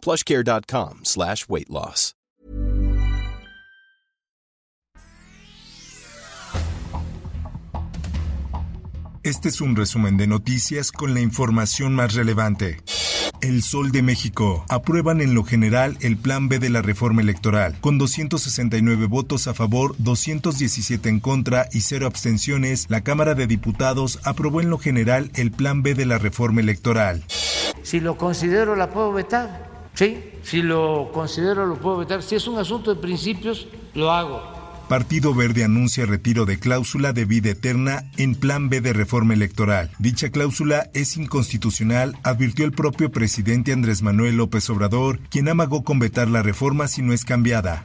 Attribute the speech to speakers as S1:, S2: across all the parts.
S1: plushcare.com slash weight loss.
S2: Este es un resumen de noticias con la información más relevante. El Sol de México aprueban en lo general el Plan B de la reforma electoral, con 269 votos a favor, 217 en contra y cero abstenciones. La Cámara de Diputados aprobó en lo general el Plan B de la reforma electoral.
S3: Si lo considero, la puedo vetar. Sí, si lo considero, lo puedo vetar. Si es un asunto de principios, lo hago.
S2: Partido Verde anuncia retiro de cláusula de vida eterna en Plan B de reforma electoral. Dicha cláusula es inconstitucional, advirtió el propio presidente Andrés Manuel López Obrador, quien amagó con vetar la reforma si no es cambiada.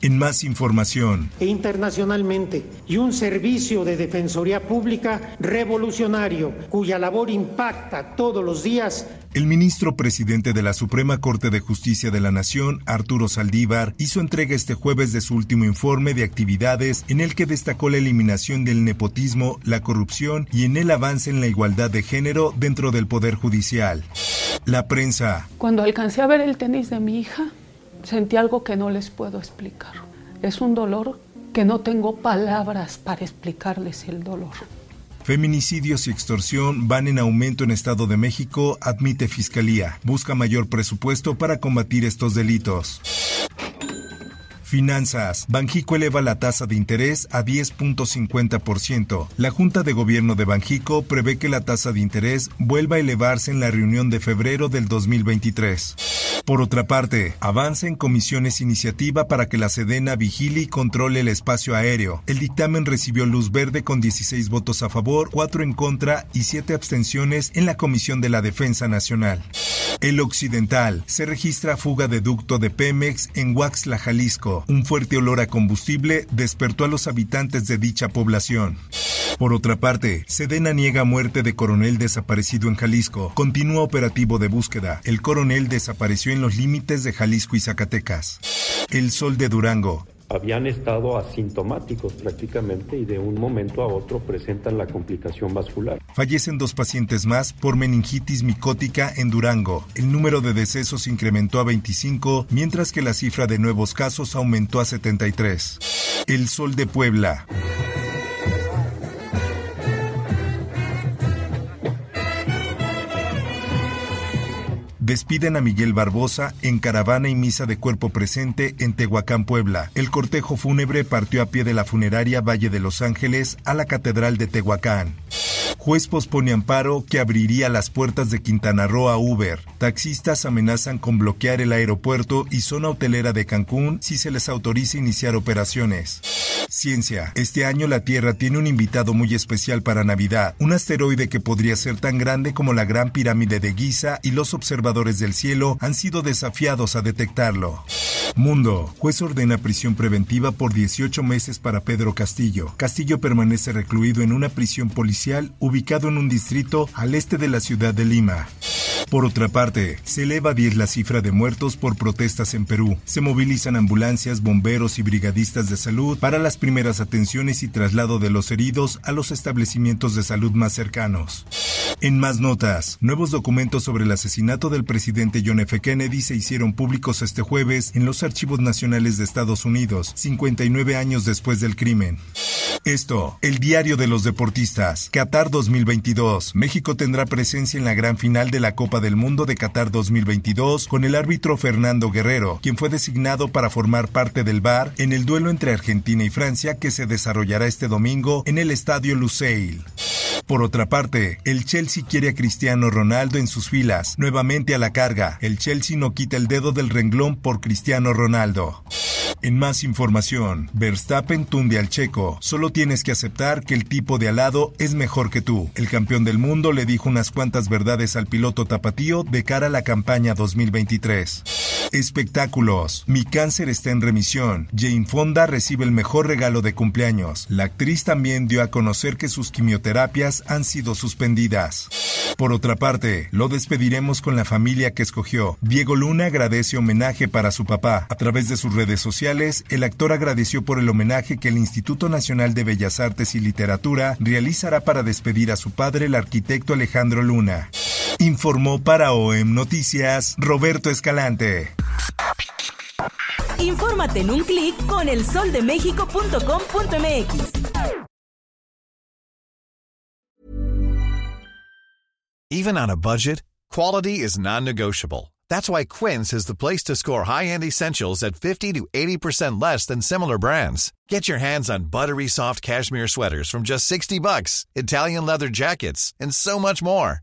S2: En más información.
S4: E internacionalmente, y un servicio de defensoría pública revolucionario, cuya labor impacta todos los días
S2: el ministro presidente de la Suprema Corte de Justicia de la Nación, Arturo Saldívar, hizo entrega este jueves de su último informe de actividades en el que destacó la eliminación del nepotismo, la corrupción y en el avance en la igualdad de género dentro del Poder Judicial. La prensa.
S5: Cuando alcancé a ver el tenis de mi hija, sentí algo que no les puedo explicar. Es un dolor que no tengo palabras para explicarles el dolor.
S2: Feminicidios y extorsión van en aumento en Estado de México, admite Fiscalía. Busca mayor presupuesto para combatir estos delitos. Finanzas. Banjico eleva la tasa de interés a 10.50%. La Junta de Gobierno de Banjico prevé que la tasa de interés vuelva a elevarse en la reunión de febrero del 2023. Por otra parte, avanza en comisiones iniciativa para que la Sedena vigile y controle el espacio aéreo. El dictamen recibió luz verde con 16 votos a favor, 4 en contra y 7 abstenciones en la Comisión de la Defensa Nacional. El Occidental. Se registra fuga de ducto de Pemex en Huaxla, Jalisco. Un fuerte olor a combustible despertó a los habitantes de dicha población. Por otra parte, Sedena niega muerte de coronel desaparecido en Jalisco. Continúa operativo de búsqueda. El coronel desapareció en los límites de Jalisco y Zacatecas. El sol de Durango
S6: habían estado asintomáticos prácticamente y de un momento a otro presentan la complicación vascular.
S2: Fallecen dos pacientes más por meningitis micótica en Durango. El número de decesos incrementó a 25, mientras que la cifra de nuevos casos aumentó a 73. El Sol de Puebla. Despiden a Miguel Barbosa en caravana y misa de cuerpo presente en Tehuacán, Puebla. El cortejo fúnebre partió a pie de la funeraria Valle de Los Ángeles a la Catedral de Tehuacán. Juez pospone amparo que abriría las puertas de Quintana Roo a Uber. Taxistas amenazan con bloquear el aeropuerto y zona hotelera de Cancún si se les autoriza iniciar operaciones. Ciencia. Este año la Tierra tiene un invitado muy especial para Navidad, un asteroide que podría ser tan grande como la Gran Pirámide de Giza y los observadores del cielo han sido desafiados a detectarlo. Mundo. Juez ordena prisión preventiva por 18 meses para Pedro Castillo. Castillo permanece recluido en una prisión policial ubicado en un distrito al este de la ciudad de Lima. Por otra parte, se eleva a 10 la cifra de muertos por protestas en Perú. Se movilizan ambulancias, bomberos y brigadistas de salud para las primeras atenciones y traslado de los heridos a los establecimientos de salud más cercanos. En más notas, nuevos documentos sobre el asesinato del presidente John F. Kennedy se hicieron públicos este jueves en los archivos nacionales de Estados Unidos, 59 años después del crimen. Esto, el diario de los deportistas. Qatar 2022. México tendrá presencia en la gran final de la Copa del Mundo de Qatar 2022 con el árbitro Fernando Guerrero, quien fue designado para formar parte del VAR en el duelo entre Argentina y Francia que se desarrollará este domingo en el Estadio Lusail. Por otra parte, el Chelsea quiere a Cristiano Ronaldo en sus filas, nuevamente a la carga. El Chelsea no quita el dedo del renglón por Cristiano Ronaldo. En más información, Verstappen tunde al checo. Solo tienes que aceptar que el tipo de alado es mejor que tú. El campeón del mundo le dijo unas cuantas verdades al piloto tapatío de cara a la campaña 2023. Espectáculos. Mi cáncer está en remisión. Jane Fonda recibe el mejor regalo de cumpleaños. La actriz también dio a conocer que sus quimioterapias han sido suspendidas. Por otra parte, lo despediremos con la familia que escogió. Diego Luna agradece homenaje para su papá. A través de sus redes sociales, el actor agradeció por el homenaje que el Instituto Nacional de Bellas Artes y Literatura realizará para despedir a su padre, el arquitecto Alejandro Luna. Informó para OEM Noticias Roberto Escalante.
S7: Infórmate en un clic con elsoldemexico.com.mx.
S8: Even on a budget, quality is non-negotiable. That's why Quince is the place to score high-end essentials at 50 to 80% less than similar brands. Get your hands on buttery soft cashmere sweaters from just 60 bucks, Italian leather jackets, and so much more.